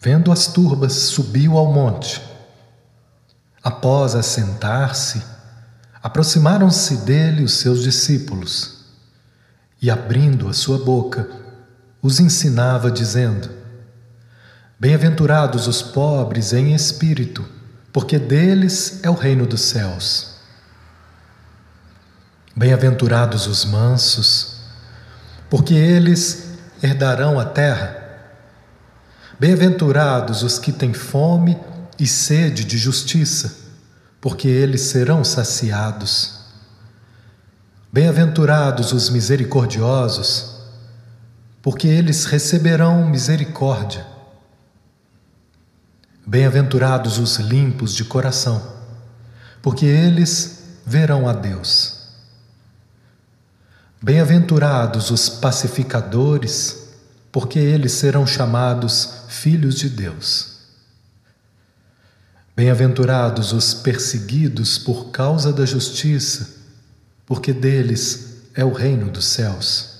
Vendo as turbas, subiu ao monte. Após assentar-se, aproximaram-se dele os seus discípulos e, abrindo a sua boca, os ensinava, dizendo: Bem-aventurados os pobres em espírito, porque deles é o reino dos céus. Bem-aventurados os mansos, porque eles herdarão a terra. Bem-aventurados os que têm fome e sede de justiça, porque eles serão saciados. Bem-aventurados os misericordiosos, porque eles receberão misericórdia. Bem-aventurados os limpos de coração, porque eles verão a Deus. Bem-aventurados os pacificadores, porque eles serão chamados filhos de Deus. Bem-aventurados os perseguidos por causa da justiça, porque deles é o reino dos céus.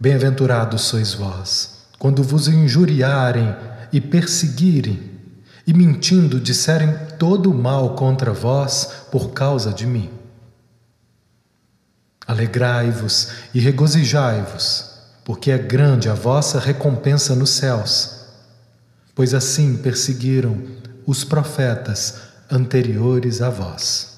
Bem-aventurados sois vós, quando vos injuriarem e perseguirem, e mentindo disserem todo o mal contra vós por causa de mim. Alegrai-vos e regozijai-vos porque é grande a vossa recompensa nos céus, pois assim perseguiram os profetas anteriores a vós.